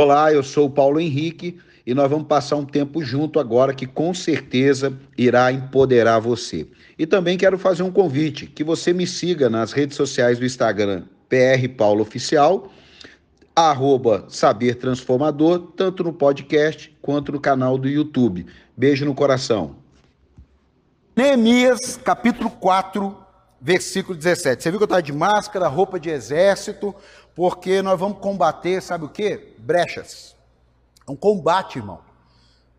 Olá, eu sou o Paulo Henrique e nós vamos passar um tempo junto agora que com certeza irá empoderar você. E também quero fazer um convite que você me siga nas redes sociais do Instagram PR Paulo Oficial, arroba Saber Transformador, tanto no podcast quanto no canal do YouTube. Beijo no coração. Neemias, capítulo 4, versículo 17. Você viu que eu estava de máscara, roupa de exército, porque nós vamos combater, sabe o que? Brechas. É um combate, irmão.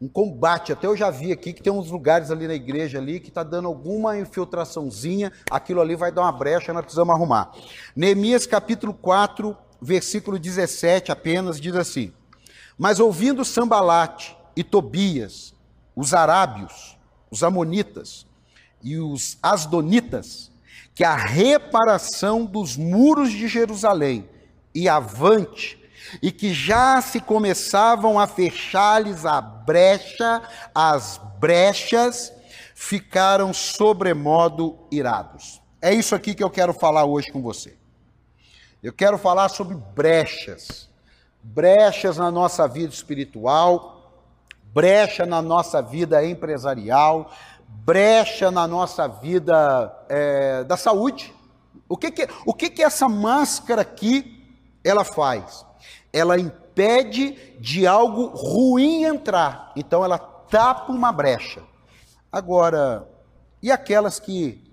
Um combate. Até eu já vi aqui que tem uns lugares ali na igreja ali que está dando alguma infiltraçãozinha, aquilo ali vai dar uma brecha, nós precisamos arrumar. Neemias capítulo 4, versículo 17 apenas, diz assim: Mas ouvindo Sambalate e Tobias, os arábios, os amonitas e os asdonitas, que a reparação dos muros de Jerusalém e avante, e que já se começavam a fechar-lhes a brecha, as brechas, ficaram sobremodo irados. É isso aqui que eu quero falar hoje com você. Eu quero falar sobre brechas. Brechas na nossa vida espiritual, brecha na nossa vida empresarial, brecha na nossa vida é, da saúde. O que que, o que que essa máscara aqui ela faz? Ela impede de algo ruim entrar. Então ela tapa uma brecha. Agora, e aquelas que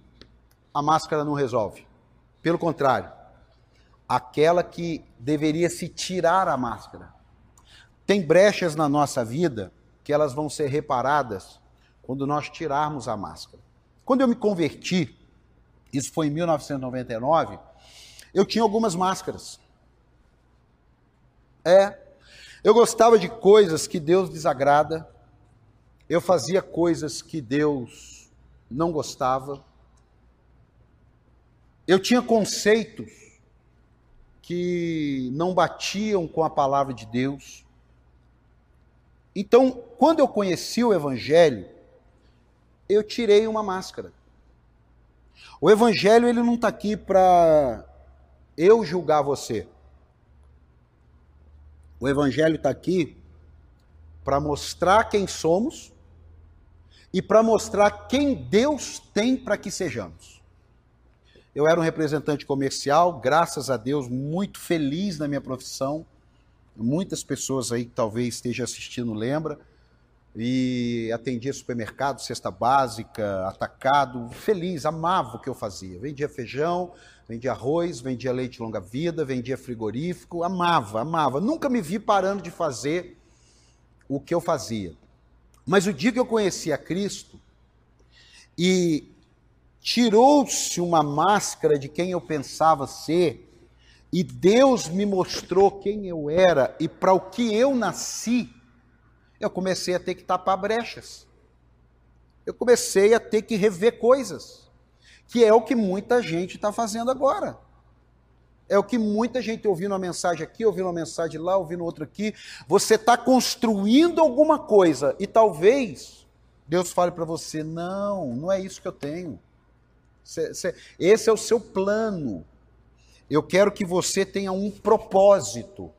a máscara não resolve? Pelo contrário, aquela que deveria se tirar a máscara. Tem brechas na nossa vida que elas vão ser reparadas quando nós tirarmos a máscara. Quando eu me converti, isso foi em 1999, eu tinha algumas máscaras. É, eu gostava de coisas que Deus desagrada, eu fazia coisas que Deus não gostava, eu tinha conceitos que não batiam com a palavra de Deus. Então, quando eu conheci o Evangelho, eu tirei uma máscara. O evangelho ele não está aqui para eu julgar você. O evangelho está aqui para mostrar quem somos e para mostrar quem Deus tem para que sejamos. Eu era um representante comercial, graças a Deus, muito feliz na minha profissão. Muitas pessoas aí que talvez estejam assistindo lembram e atendia supermercado, cesta básica, atacado, feliz, amava o que eu fazia. Vendia feijão, vendia arroz, vendia leite longa-vida, vendia frigorífico, amava, amava. Nunca me vi parando de fazer o que eu fazia. Mas o dia que eu conheci a Cristo e tirou-se uma máscara de quem eu pensava ser, e Deus me mostrou quem eu era e para o que eu nasci, eu comecei a ter que tapar brechas. Eu comecei a ter que rever coisas, que é o que muita gente está fazendo agora. É o que muita gente ouvindo uma mensagem aqui, ouvindo uma mensagem lá, ouvindo outra aqui. Você está construindo alguma coisa e talvez Deus fale para você: não, não é isso que eu tenho. Esse é o seu plano. Eu quero que você tenha um propósito.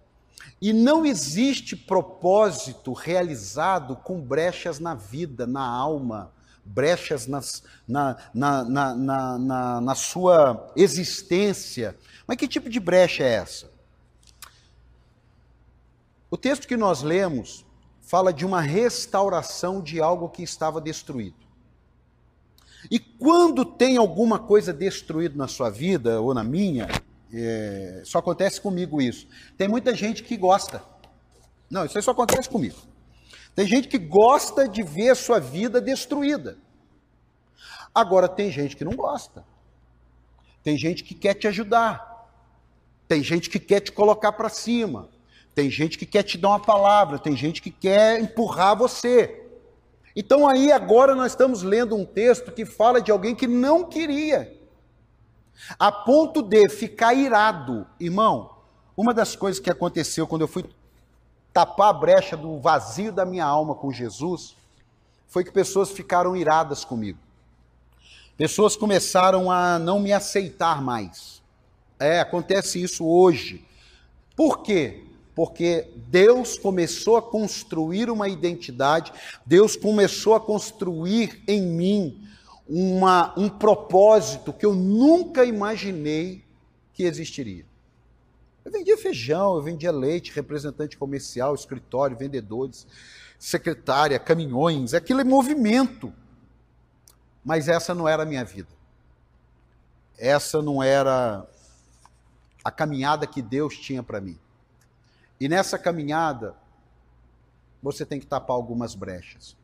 E não existe propósito realizado com brechas na vida, na alma, brechas nas, na, na, na, na, na sua existência. Mas que tipo de brecha é essa? O texto que nós lemos fala de uma restauração de algo que estava destruído. E quando tem alguma coisa destruída na sua vida ou na minha, é, só acontece comigo isso. Tem muita gente que gosta. Não, isso aí só acontece comigo. Tem gente que gosta de ver a sua vida destruída. Agora, tem gente que não gosta. Tem gente que quer te ajudar. Tem gente que quer te colocar para cima. Tem gente que quer te dar uma palavra. Tem gente que quer empurrar você. Então, aí, agora, nós estamos lendo um texto que fala de alguém que não queria a ponto de ficar irado. Irmão, uma das coisas que aconteceu quando eu fui tapar a brecha do vazio da minha alma com Jesus foi que pessoas ficaram iradas comigo. Pessoas começaram a não me aceitar mais. É, acontece isso hoje. Por quê? porque Deus começou a construir uma identidade, Deus começou a construir em mim uma, um propósito que eu nunca imaginei que existiria. Eu vendia feijão, eu vendia leite, representante comercial, escritório, vendedores, secretária, caminhões, aquilo é movimento. Mas essa não era a minha vida. Essa não era a caminhada que Deus tinha para mim. E nessa caminhada, você tem que tapar algumas brechas.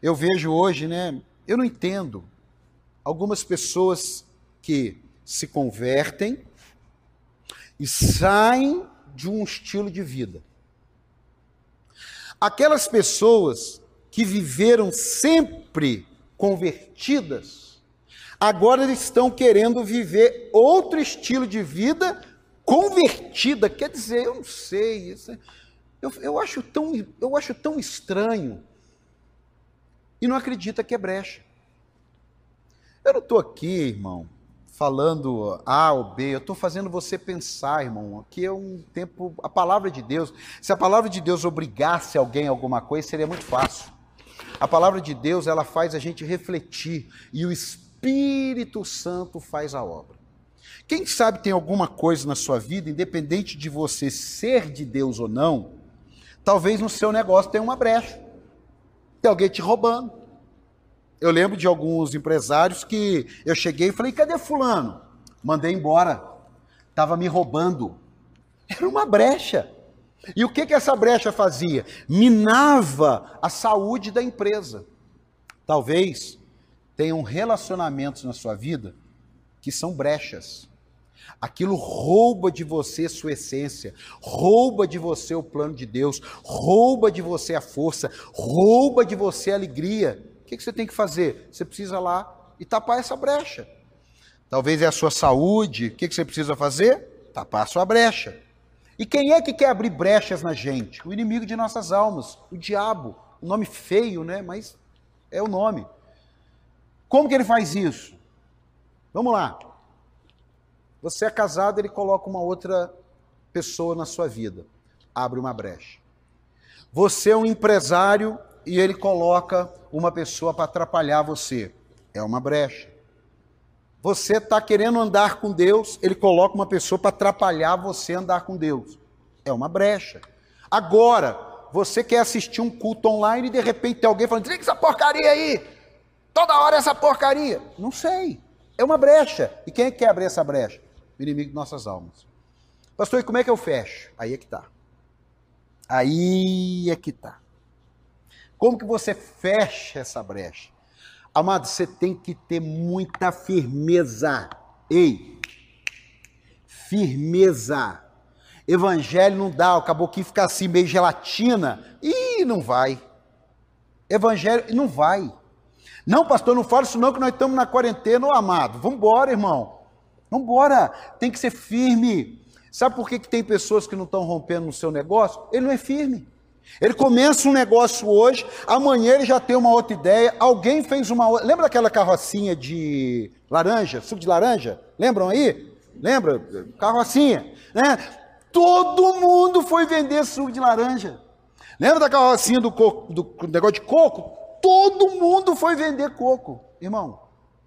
Eu vejo hoje, né? Eu não entendo algumas pessoas que se convertem e saem de um estilo de vida. Aquelas pessoas que viveram sempre convertidas, agora estão querendo viver outro estilo de vida convertida. Quer dizer, eu não sei, é, eu, eu, acho, tão, eu acho tão estranho. E não acredita que é brecha. Eu não estou aqui, irmão, falando A ou B, eu estou fazendo você pensar, irmão. Aqui é um tempo, a palavra de Deus. Se a palavra de Deus obrigasse alguém a alguma coisa, seria muito fácil. A palavra de Deus, ela faz a gente refletir e o Espírito Santo faz a obra. Quem sabe tem alguma coisa na sua vida, independente de você ser de Deus ou não, talvez no seu negócio tenha uma brecha. Tem alguém te roubando eu lembro de alguns empresários que eu cheguei e falei: cadê Fulano? Mandei embora. Estava me roubando. Era uma brecha. E o que, que essa brecha fazia? Minava a saúde da empresa. Talvez tenham relacionamentos na sua vida que são brechas. Aquilo rouba de você sua essência, rouba de você o plano de Deus, rouba de você a força, rouba de você a alegria que, que você tem que fazer? Você precisa lá e tapar essa brecha. Talvez é a sua saúde. O que, você precisa fazer? Tapar a sua brecha. E quem é que quer abrir brechas na gente? O inimigo de nossas almas, o diabo. O nome feio, né? Mas é o nome. Como que ele faz isso? Vamos lá. Você é casado, ele coloca uma outra pessoa na sua vida. Abre uma brecha. Você é um empresário, e ele coloca uma pessoa para atrapalhar você. É uma brecha. Você está querendo andar com Deus, ele coloca uma pessoa para atrapalhar você andar com Deus. É uma brecha. Agora, você quer assistir um culto online e de repente tem alguém falando: desliga essa porcaria aí! Toda hora essa porcaria! Não sei. É uma brecha. E quem é que quer abrir essa brecha? O inimigo de nossas almas. Pastor, e como é que eu fecho? Aí é que está. Aí é que está. Como que você fecha essa brecha? Amado, você tem que ter muita firmeza. Ei, firmeza. Evangelho não dá, o caboclo fica assim, meio gelatina. Ih, não vai. Evangelho não vai. Não, pastor, não fala isso não, que nós estamos na quarentena, ô amado. Vamos embora, irmão. Vamos embora. Tem que ser firme. Sabe por que, que tem pessoas que não estão rompendo no seu negócio? Ele não é firme. Ele começa um negócio hoje, amanhã ele já tem uma outra ideia. Alguém fez uma outra. Lembra daquela carrocinha de laranja, suco de laranja? Lembram aí? Lembra? Carrocinha, né? Todo mundo foi vender suco de laranja. Lembra da carrocinha do, do negócio de coco? Todo mundo foi vender coco. Irmão,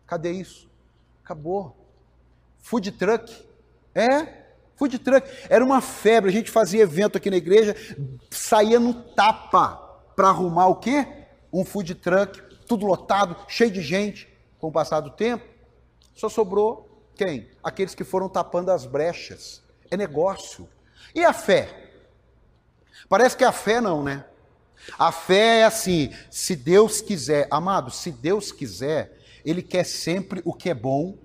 cadê isso? Acabou. Food truck. É, Food truck era uma febre, a gente fazia evento aqui na igreja, saía no tapa para arrumar o quê? Um food truck, tudo lotado, cheio de gente. Com o passar do tempo, só sobrou quem? Aqueles que foram tapando as brechas. É negócio. E a fé? Parece que a fé não, né? A fé é assim, se Deus quiser, amado, se Deus quiser, Ele quer sempre o que é bom,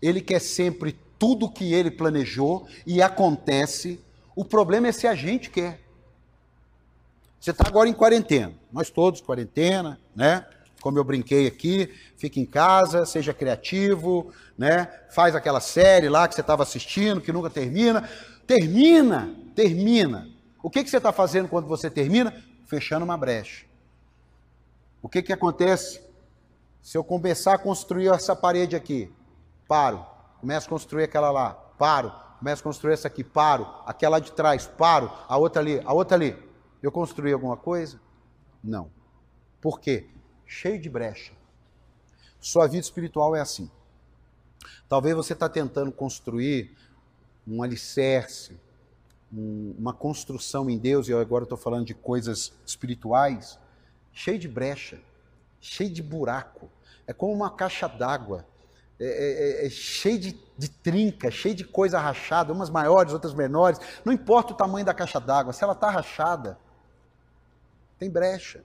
Ele quer sempre tudo que ele planejou e acontece. O problema é se a gente quer. Você está agora em quarentena, nós todos quarentena, né? Como eu brinquei aqui, fique em casa, seja criativo, né? Faz aquela série lá que você estava assistindo, que nunca termina. Termina, termina. O que, que você está fazendo quando você termina? Fechando uma brecha. O que, que acontece? Se eu começar a construir essa parede aqui, paro Começo a construir aquela lá, paro, começo a construir essa aqui, paro. Aquela de trás, paro. A outra ali, a outra ali. Eu construí alguma coisa? Não. Por quê? Cheio de brecha. Sua vida espiritual é assim. Talvez você está tentando construir um alicerce, um, uma construção em Deus, e eu agora estou falando de coisas espirituais, cheio de brecha, cheio de buraco. É como uma caixa d'água. É, é, é, é, cheio de, de trinca, cheio de coisa rachada, umas maiores, outras menores. Não importa o tamanho da caixa d'água, se ela está rachada, tem brecha.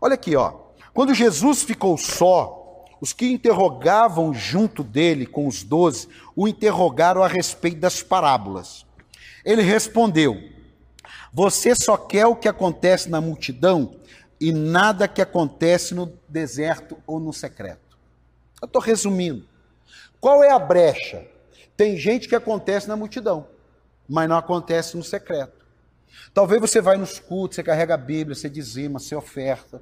Olha aqui, ó. Quando Jesus ficou só, os que interrogavam junto dele com os doze o interrogaram a respeito das parábolas. Ele respondeu: Você só quer o que acontece na multidão e nada que acontece no deserto ou no secreto. Eu estou resumindo. Qual é a brecha? Tem gente que acontece na multidão, mas não acontece no secreto. Talvez você vai nos cultos, você carrega a Bíblia, você dizima, você oferta,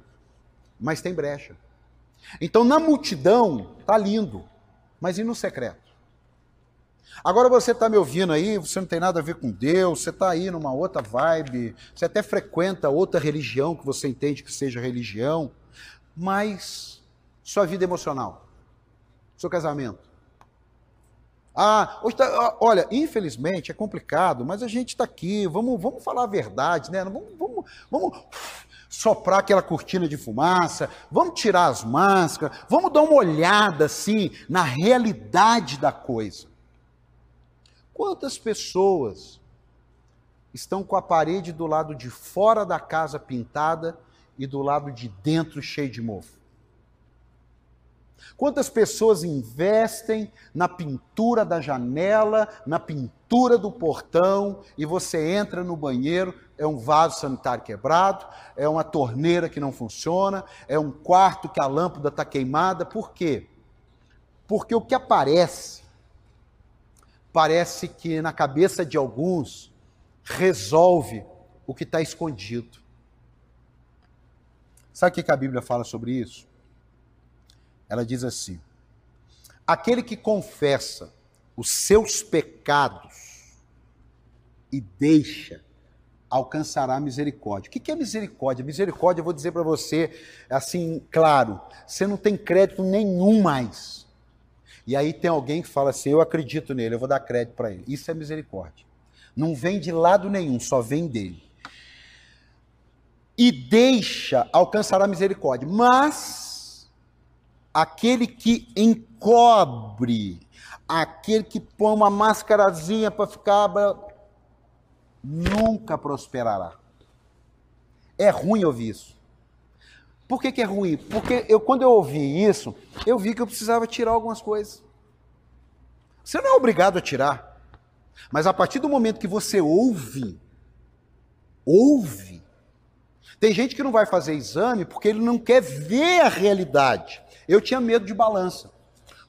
mas tem brecha. Então na multidão tá lindo, mas e no secreto? Agora você está me ouvindo aí, você não tem nada a ver com Deus, você está aí numa outra vibe, você até frequenta outra religião que você entende que seja religião, mas sua vida emocional, seu casamento, ah, olha, infelizmente é complicado, mas a gente está aqui, vamos, vamos falar a verdade, né? Vamos, vamos, vamos soprar aquela cortina de fumaça, vamos tirar as máscaras, vamos dar uma olhada assim na realidade da coisa. Quantas pessoas estão com a parede do lado de fora da casa pintada e do lado de dentro cheio de mofo? Quantas pessoas investem na pintura da janela, na pintura do portão, e você entra no banheiro, é um vaso sanitário quebrado, é uma torneira que não funciona, é um quarto que a lâmpada está queimada. Por quê? Porque o que aparece, parece que na cabeça de alguns resolve o que está escondido. Sabe o que a Bíblia fala sobre isso? Ela diz assim: aquele que confessa os seus pecados e deixa, alcançará misericórdia. O que é misericórdia? Misericórdia, eu vou dizer para você, assim, claro, você não tem crédito nenhum mais. E aí tem alguém que fala assim: eu acredito nele, eu vou dar crédito para ele. Isso é misericórdia. Não vem de lado nenhum, só vem dele. E deixa, alcançará misericórdia. Mas aquele que encobre, aquele que põe uma máscarazinha para ficar. nunca prosperará. É ruim ouvir isso. Por que, que é ruim? Porque eu, quando eu ouvi isso, eu vi que eu precisava tirar algumas coisas. Você não é obrigado a tirar. Mas a partir do momento que você ouve, ouve. Tem gente que não vai fazer exame porque ele não quer ver a realidade. Eu tinha medo de balança.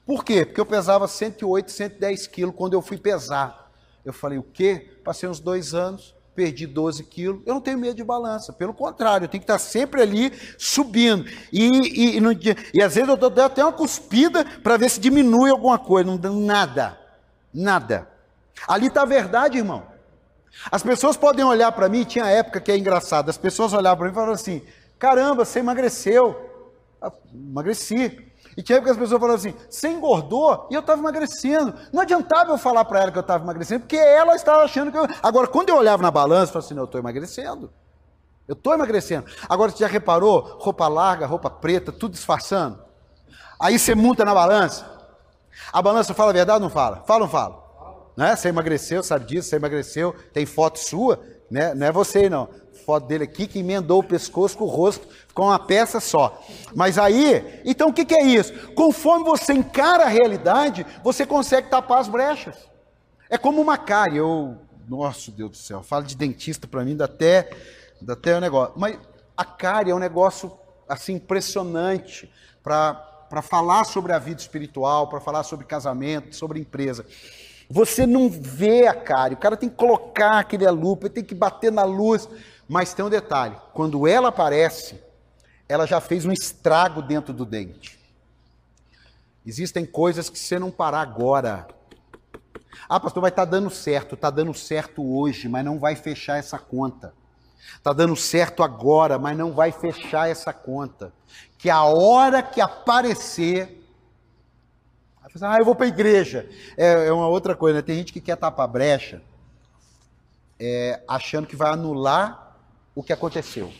Por quê? Porque eu pesava 108, 110 quilos quando eu fui pesar. Eu falei, o quê? Passei uns dois anos, perdi 12 quilos. Eu não tenho medo de balança. Pelo contrário, eu tenho que estar sempre ali subindo. E, e, e, e às vezes eu dou até uma cuspida para ver se diminui alguma coisa. Não dá nada. Nada. Ali está a verdade, irmão. As pessoas podem olhar para mim, tinha época que é engraçado, as pessoas olhavam para mim e falavam assim: caramba, você emagreceu. Emagreci. E tinha época que as pessoas falavam assim: você engordou e eu estava emagrecendo. Não adiantava eu falar para ela que eu estava emagrecendo, porque ela estava achando que eu. Agora, quando eu olhava na balança, eu falava assim: não, eu estou emagrecendo. Eu estou emagrecendo. Agora, você já reparou? Roupa larga, roupa preta, tudo disfarçando. Aí você monta na balança. A balança fala a verdade ou não fala? Fala ou não fala? Né? Você emagreceu, sabe disso, você emagreceu, tem foto sua, né? não é você não foto dele aqui, que emendou o pescoço com o rosto, ficou uma peça só. Mas aí, então o que, que é isso? Conforme você encara a realidade, você consegue tapar as brechas. É como uma cárie. Eu, nossa Deus do céu, falo de dentista para mim, dá até, dá até um negócio. Mas a cárie é um negócio assim impressionante para falar sobre a vida espiritual, para falar sobre casamento, sobre empresa. Você não vê a cárie, o cara tem que colocar aquele lupa, tem que bater na luz. Mas tem um detalhe: quando ela aparece, ela já fez um estrago dentro do dente. Existem coisas que você não parar agora, Ah, pastor, vai estar tá dando certo. Está dando certo hoje, mas não vai fechar essa conta. Está dando certo agora, mas não vai fechar essa conta. Que a hora que aparecer. Ah, eu vou para a igreja. É, é, uma outra coisa, né? Tem gente que quer tapar brecha, é, achando que vai anular o que aconteceu.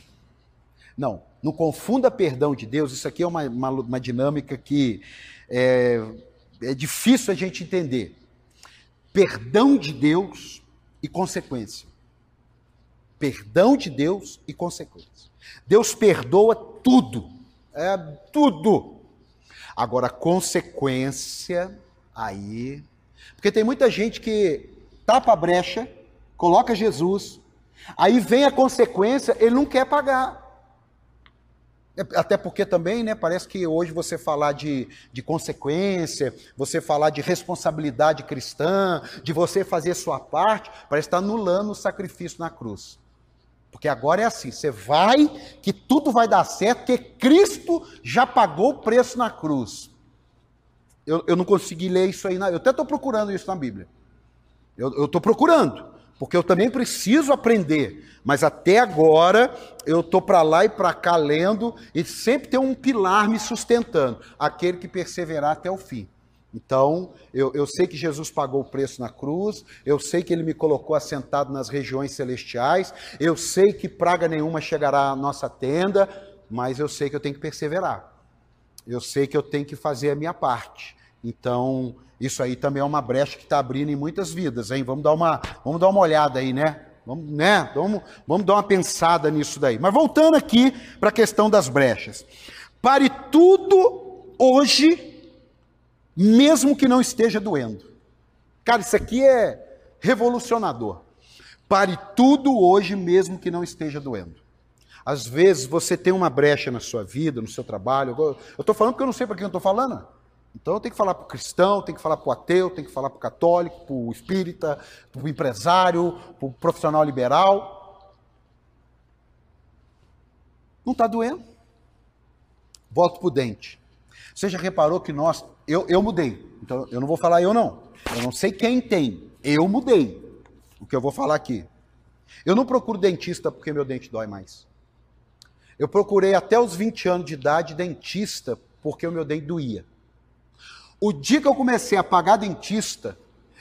Não, não confunda perdão de Deus. Isso aqui é uma, uma, uma dinâmica que é, é difícil a gente entender. Perdão de Deus e consequência. Perdão de Deus e consequência. Deus perdoa tudo. É tudo. Agora, consequência, aí. Porque tem muita gente que tapa a brecha, coloca Jesus, aí vem a consequência, ele não quer pagar. É, até porque também, né, parece que hoje você falar de, de consequência, você falar de responsabilidade cristã, de você fazer sua parte, parece estar anulando o sacrifício na cruz. Porque agora é assim, você vai, que tudo vai dar certo, porque Cristo já pagou o preço na cruz. Eu, eu não consegui ler isso aí, eu até estou procurando isso na Bíblia. Eu estou procurando porque eu também preciso aprender. Mas até agora eu estou para lá e para cá lendo e sempre tem um pilar me sustentando, aquele que perseverar até o fim. Então, eu, eu, sei que Jesus pagou o preço na cruz, eu sei que ele me colocou assentado nas regiões celestiais, eu sei que praga nenhuma chegará à nossa tenda, mas eu sei que eu tenho que perseverar. Eu sei que eu tenho que fazer a minha parte. Então, isso aí também é uma brecha que está abrindo em muitas vidas, hein? Vamos dar uma, vamos dar uma olhada aí, né? Vamos, né? Vamos, vamos dar uma pensada nisso daí. Mas voltando aqui para a questão das brechas. Pare tudo hoje, mesmo que não esteja doendo. Cara, isso aqui é revolucionador. Pare tudo hoje, mesmo que não esteja doendo. Às vezes você tem uma brecha na sua vida, no seu trabalho. Eu estou falando porque eu não sei para quem eu estou falando. Então eu tenho que falar para o cristão, tenho que falar para o ateu, tenho que falar para o católico, para o espírita, para o empresário, para o profissional liberal. Não está doendo? Volto para o dente. Você já reparou que nós. Eu, eu mudei. Então eu não vou falar eu não. Eu não sei quem tem. Eu mudei. O que eu vou falar aqui. Eu não procuro dentista porque meu dente dói mais. Eu procurei até os 20 anos de idade dentista porque o meu dente doía. O dia que eu comecei a pagar dentista,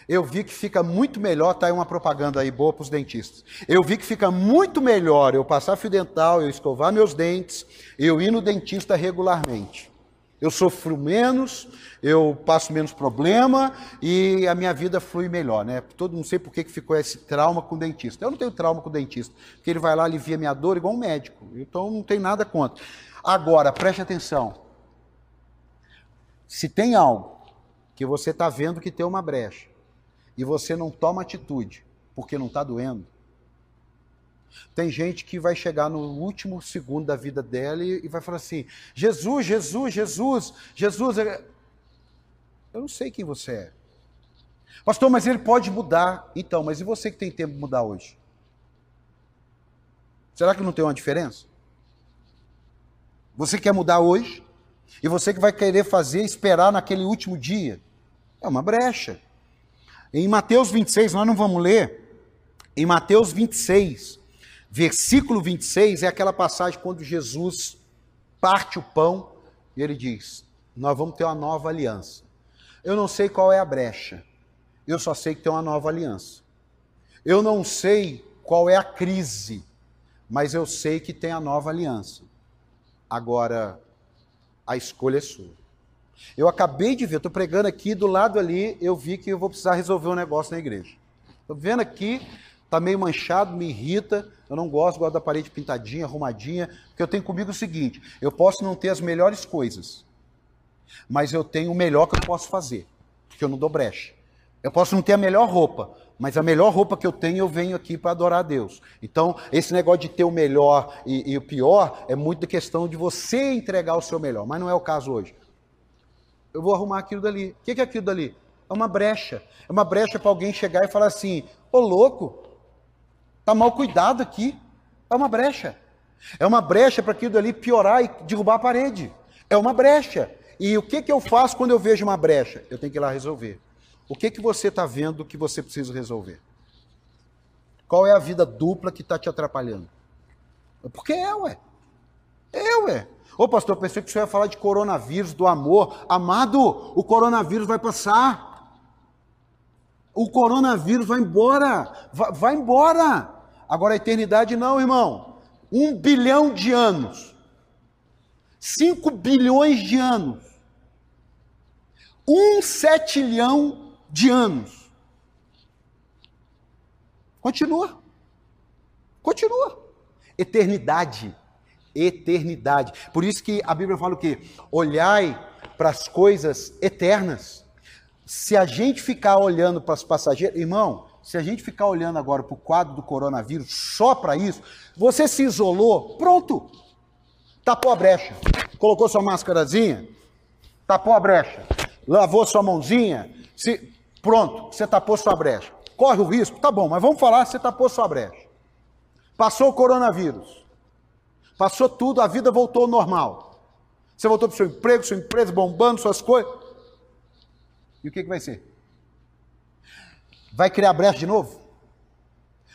eu vi que fica muito melhor, tá aí uma propaganda aí boa para os dentistas. Eu vi que fica muito melhor eu passar fio dental, eu escovar meus dentes, eu ir no dentista regularmente. Eu sofro menos, eu passo menos problema e a minha vida flui melhor, né? Todo não sei por que ficou esse trauma com o dentista. Eu não tenho trauma com o dentista, porque ele vai lá alivia minha dor igual um médico. Então não tem nada contra. Agora, preste atenção. Se tem algo que você está vendo que tem uma brecha e você não toma atitude porque não está doendo, tem gente que vai chegar no último segundo da vida dela e, vai falar assim: Jesus, Jesus, Jesus, Jesus. É... Eu não sei quem você é. Pastor, mas ele pode mudar. Então, mas e você que tem tempo de mudar hoje? Será que não tem uma diferença? Você quer mudar hoje? E você que vai querer fazer, esperar naquele último dia, é uma brecha. Em Mateus 26, nós não vamos ler, em Mateus 26, versículo 26, é aquela passagem quando Jesus parte o pão e ele diz: Nós vamos ter uma nova aliança. Eu não sei qual é a brecha, eu só sei que tem uma nova aliança. Eu não sei qual é a crise, mas eu sei que tem a nova aliança. Agora, a escolha é sua. Eu acabei de ver, estou pregando aqui, do lado ali, eu vi que eu vou precisar resolver um negócio na igreja. Estou vendo aqui, está meio manchado, me irrita, eu não gosto, gosto da parede pintadinha, arrumadinha, porque eu tenho comigo o seguinte, eu posso não ter as melhores coisas, mas eu tenho o melhor que eu posso fazer, porque eu não dou brecha. Eu posso não ter a melhor roupa, mas a melhor roupa que eu tenho, eu venho aqui para adorar a Deus. Então, esse negócio de ter o melhor e, e o pior é muito questão de você entregar o seu melhor, mas não é o caso hoje. Eu vou arrumar aquilo dali. O que é aquilo dali? É uma brecha. É uma brecha para alguém chegar e falar assim: ô louco, tá mal cuidado aqui. É uma brecha. É uma brecha para aquilo dali piorar e derrubar a parede. É uma brecha. E o que, que eu faço quando eu vejo uma brecha? Eu tenho que ir lá resolver. O que, que você está vendo que você precisa resolver? Qual é a vida dupla que está te atrapalhando? Porque é, ué. É, ué. Ô pastor, eu pensei que você ia falar de coronavírus, do amor. Amado, o coronavírus vai passar. O coronavírus vai embora. Vai, vai embora. Agora a eternidade não, irmão. Um bilhão de anos. Cinco bilhões de anos. Um setilhão de anos. Continua. Continua. Eternidade. Eternidade. Por isso que a Bíblia fala o quê? Olhai para as coisas eternas. Se a gente ficar olhando para os passageiros, irmão, se a gente ficar olhando agora para o quadro do coronavírus só para isso, você se isolou, pronto. Tapou a brecha. Colocou sua máscarazinha, tapou a brecha. Lavou sua mãozinha, se... pronto, você tapou sua brecha. Corre o risco, tá bom, mas vamos falar, você tapou sua brecha. Passou o coronavírus. Passou tudo, a vida voltou ao normal. Você voltou para o seu emprego, sua empresa bombando, suas coisas. E o que, que vai ser? Vai criar brecha de novo?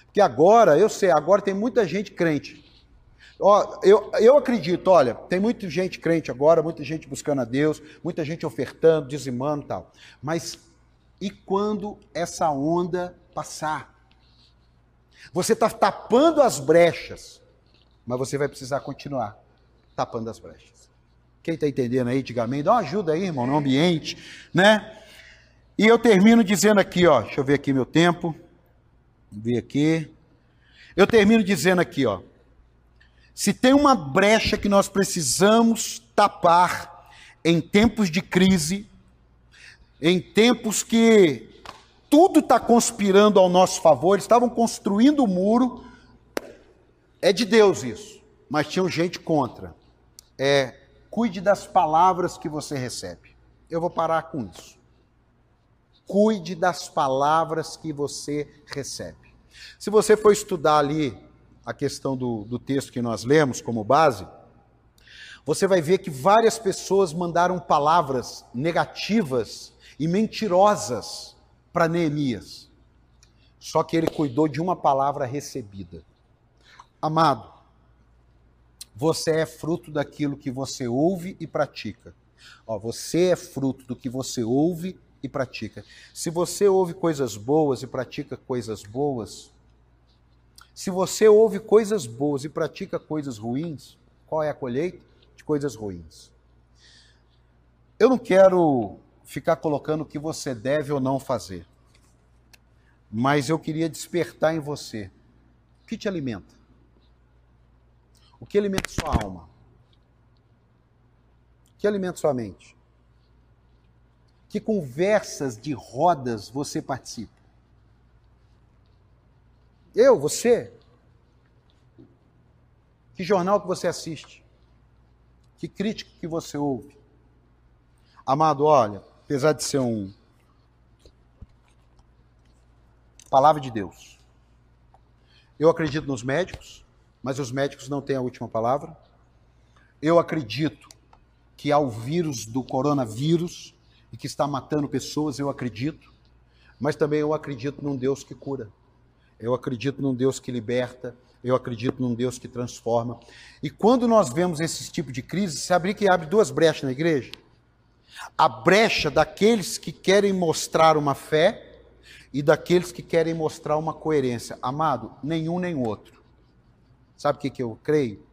Porque agora, eu sei, agora tem muita gente crente. Ó, eu, eu acredito, olha, tem muita gente crente agora, muita gente buscando a Deus, muita gente ofertando, dizimando e tal. Mas e quando essa onda passar? Você está tapando as brechas, mas você vai precisar continuar tapando as brechas. Quem está entendendo aí, diga amém. Dá uma ajuda aí, irmão, no ambiente, né? E eu termino dizendo aqui, ó, deixa eu ver aqui meu tempo. Ver aqui. Eu termino dizendo aqui, ó. Se tem uma brecha que nós precisamos tapar em tempos de crise, em tempos que tudo está conspirando ao nosso favor, eles estavam construindo o muro. É de Deus isso, mas tinha gente contra. É, cuide das palavras que você recebe. Eu vou parar com isso. Cuide das palavras que você recebe. Se você for estudar ali a questão do, do texto que nós lemos como base, você vai ver que várias pessoas mandaram palavras negativas e mentirosas para Neemias. Só que ele cuidou de uma palavra recebida. Amado, você é fruto daquilo que você ouve e pratica. Ó, você é fruto do que você ouve e pratica. Se você ouve coisas boas e pratica coisas boas, se você ouve coisas boas e pratica coisas ruins, qual é a colheita? De coisas ruins. Eu não quero ficar colocando o que você deve ou não fazer. Mas eu queria despertar em você. O que te alimenta? O que alimenta sua alma? O que alimenta sua mente? Que conversas de rodas você participa? Eu, você? Que jornal que você assiste? Que crítico que você ouve? Amado, olha, apesar de ser um. Palavra de Deus. Eu acredito nos médicos, mas os médicos não têm a última palavra. Eu acredito que há o vírus do coronavírus e que está matando pessoas, eu acredito. Mas também eu acredito num Deus que cura. Eu acredito num Deus que liberta. Eu acredito num Deus que transforma. E quando nós vemos esse tipo de crise, sabe que abre duas brechas na igreja? A brecha daqueles que querem mostrar uma fé e daqueles que querem mostrar uma coerência. Amado, nenhum nem outro. Sabe o que, que eu creio?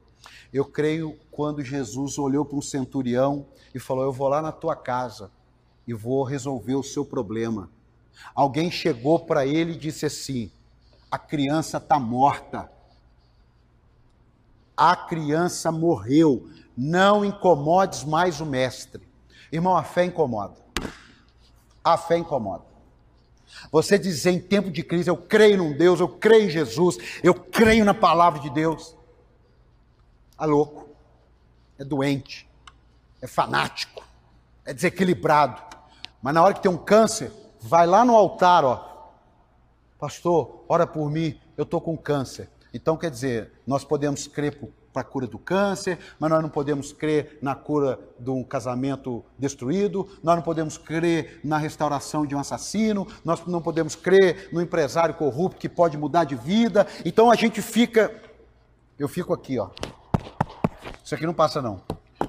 Eu creio quando Jesus olhou para um centurião e falou: Eu vou lá na tua casa e vou resolver o seu problema. Alguém chegou para ele e disse assim: A criança está morta. A criança morreu. Não incomodes mais o mestre. Irmão, a fé incomoda. A fé incomoda. Você dizer em tempo de crise, eu creio num Deus, eu creio em Jesus, eu creio na palavra de Deus. É louco, é doente, é fanático, é desequilibrado. Mas na hora que tem um câncer, vai lá no altar, ó. Pastor, ora por mim, eu estou com câncer. Então quer dizer, nós podemos crer para a cura do câncer, mas nós não podemos crer na cura de um casamento destruído, nós não podemos crer na restauração de um assassino, nós não podemos crer no empresário corrupto que pode mudar de vida. Então a gente fica. Eu fico aqui, ó. Isso aqui não passa, não.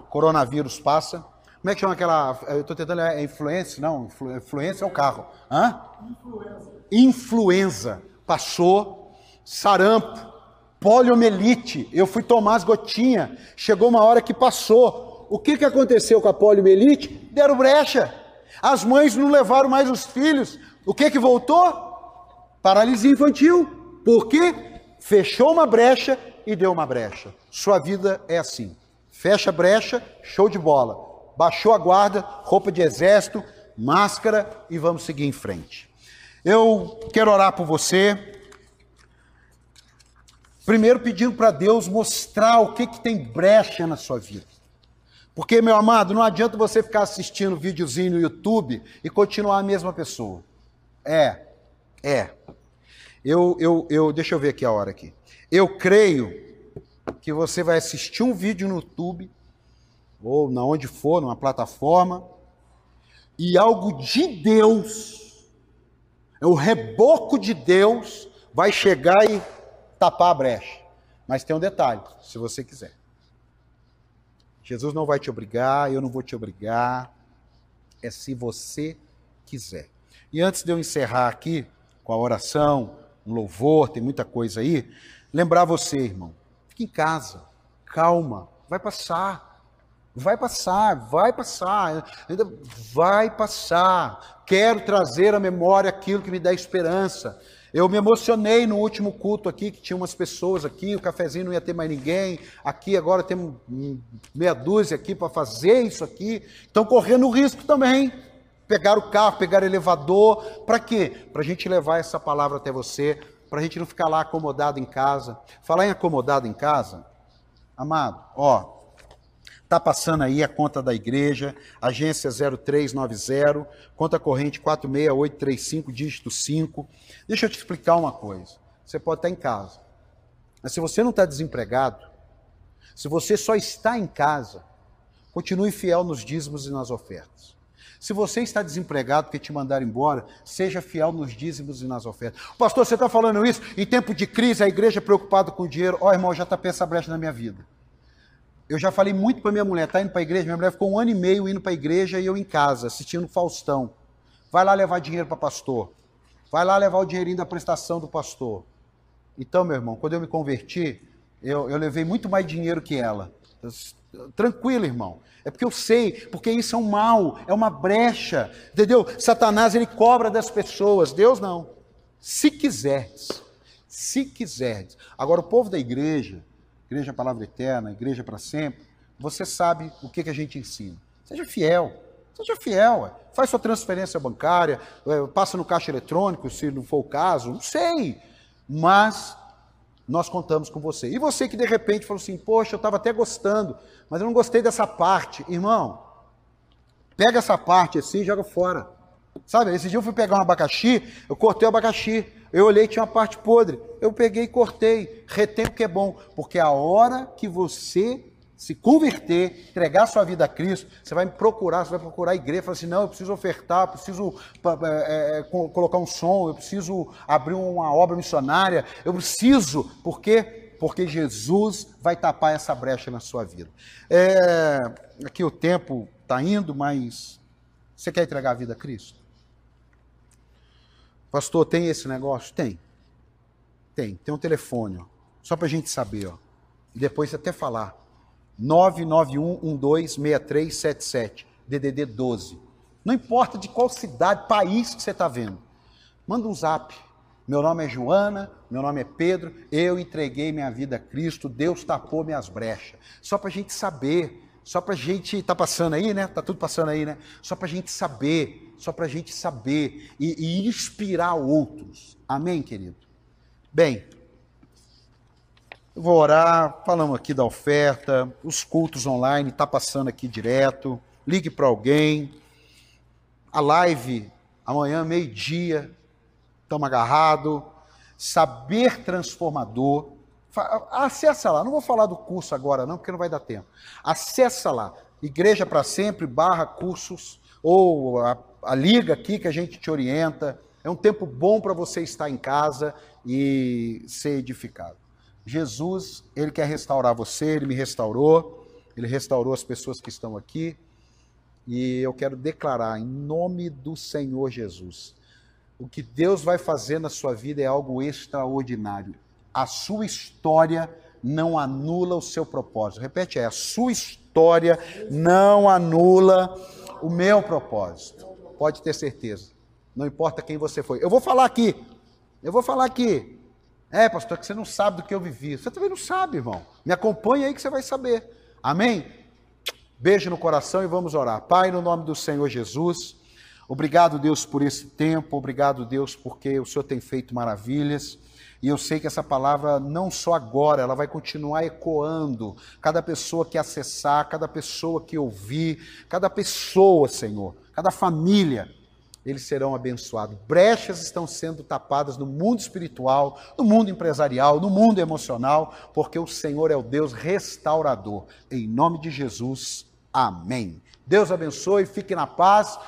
Coronavírus passa. Como é que chama aquela. Eu estou tentando. É influência? Não, influência é o carro. Hã? Influenza. Influenza. Passou. Sarampo poliomielite. Eu fui tomar as gotinhas, chegou uma hora que passou. O que, que aconteceu com a poliomielite? Deram brecha. As mães não levaram mais os filhos. O que que voltou? Paralisia infantil. Por quê? Fechou uma brecha e deu uma brecha. Sua vida é assim. Fecha a brecha, show de bola. Baixou a guarda, roupa de exército, máscara e vamos seguir em frente. Eu quero orar por você, Primeiro pedindo para Deus mostrar o que, que tem brecha na sua vida. Porque, meu amado, não adianta você ficar assistindo videozinho no YouTube e continuar a mesma pessoa. É, é. Eu, eu, eu, deixa eu ver aqui a hora aqui. Eu creio que você vai assistir um vídeo no YouTube, ou na onde for, numa plataforma, e algo de Deus, é o reboco de Deus, vai chegar e tapar a brecha. Mas tem um detalhe, se você quiser. Jesus não vai te obrigar, eu não vou te obrigar. É se você quiser. E antes de eu encerrar aqui com a oração, um louvor, tem muita coisa aí, lembrar você, irmão, fique em casa, calma, vai passar. Vai passar, vai passar, ainda vai passar. Quero trazer à memória aquilo que me dá esperança. Eu me emocionei no último culto aqui, que tinha umas pessoas aqui, o cafezinho não ia ter mais ninguém. Aqui agora temos meia dúzia aqui para fazer isso aqui. Estão correndo risco também. Pegar o carro, pegar o elevador. Para quê? Para a gente levar essa palavra até você, para a gente não ficar lá acomodado em casa. Falar em acomodado em casa, amado, ó, Está passando aí a conta da igreja, agência 0390, conta corrente 46835, dígito 5. Deixa eu te explicar uma coisa. Você pode estar em casa, mas se você não está desempregado, se você só está em casa, continue fiel nos dízimos e nas ofertas. Se você está desempregado porque te mandaram embora, seja fiel nos dízimos e nas ofertas. Pastor, você está falando isso? Em tempo de crise, a igreja preocupada com o dinheiro. Ó, oh, irmão, já está essa brecha na minha vida. Eu já falei muito para minha mulher, tá indo para a igreja? Minha mulher ficou um ano e meio indo para a igreja e eu em casa, assistindo Faustão. Vai lá levar dinheiro para pastor. Vai lá levar o dinheirinho da prestação do pastor. Então, meu irmão, quando eu me converti, eu, eu levei muito mais dinheiro que ela. Tranquilo, irmão. É porque eu sei, porque isso é um mal, é uma brecha. Entendeu? Satanás, ele cobra das pessoas. Deus não. Se quiseres, se quiseres. Agora, o povo da igreja, Igreja Palavra Eterna, Igreja para Sempre, você sabe o que, que a gente ensina. Seja fiel, seja fiel. Faz sua transferência bancária, passa no caixa eletrônico, se não for o caso, não sei. Mas nós contamos com você. E você que de repente falou assim: Poxa, eu estava até gostando, mas eu não gostei dessa parte. Irmão, pega essa parte assim e joga fora. Sabe, esse dia eu fui pegar um abacaxi, eu cortei o abacaxi. Eu olhei tinha uma parte podre. Eu peguei e cortei. Retém que é bom. Porque a hora que você se converter, entregar sua vida a Cristo, você vai me procurar, você vai procurar a igreja, falar assim, não, eu preciso ofertar, eu preciso é, é, colocar um som, eu preciso abrir uma obra missionária, eu preciso, por quê? Porque Jesus vai tapar essa brecha na sua vida. É, aqui o tempo está indo, mas você quer entregar a vida a Cristo? Pastor, tem esse negócio? Tem. Tem. Tem um telefone, ó. Só para a gente saber, ó. E depois até falar. 991126377, DDD 12. Não importa de qual cidade, país que você está vendo. Manda um zap. Meu nome é Joana, meu nome é Pedro, eu entreguei minha vida a Cristo, Deus tapou minhas brechas. Só para a gente saber, só para a gente, tá passando aí, né? Tá tudo passando aí, né? Só para a gente saber só para a gente saber e, e inspirar outros. Amém, querido? Bem, eu vou orar, falamos aqui da oferta, os cultos online, está passando aqui direto. Ligue para alguém. A live, amanhã, meio-dia, estamos agarrados. Saber transformador. Acessa lá, não vou falar do curso agora não, porque não vai dar tempo. Acessa lá, Igreja para Sempre, barra cursos, ou a, a liga aqui que a gente te orienta. É um tempo bom para você estar em casa e ser edificado. Jesus, ele quer restaurar você, ele me restaurou, ele restaurou as pessoas que estão aqui. E eu quero declarar em nome do Senhor Jesus, o que Deus vai fazer na sua vida é algo extraordinário. A sua história não anula o seu propósito. Repete aí, a sua história não anula o meu propósito. Pode ter certeza. Não importa quem você foi. Eu vou falar aqui. Eu vou falar aqui. É, pastor, que você não sabe do que eu vivi. Você também não sabe, irmão. Me acompanha aí que você vai saber. Amém? Beijo no coração e vamos orar. Pai, no nome do Senhor Jesus, obrigado, Deus, por esse tempo. Obrigado, Deus, porque o Senhor tem feito maravilhas. E eu sei que essa palavra, não só agora, ela vai continuar ecoando. Cada pessoa que acessar, cada pessoa que ouvir, cada pessoa, Senhor, cada família, eles serão abençoados. Brechas estão sendo tapadas no mundo espiritual, no mundo empresarial, no mundo emocional, porque o Senhor é o Deus restaurador. Em nome de Jesus, amém. Deus abençoe, fique na paz.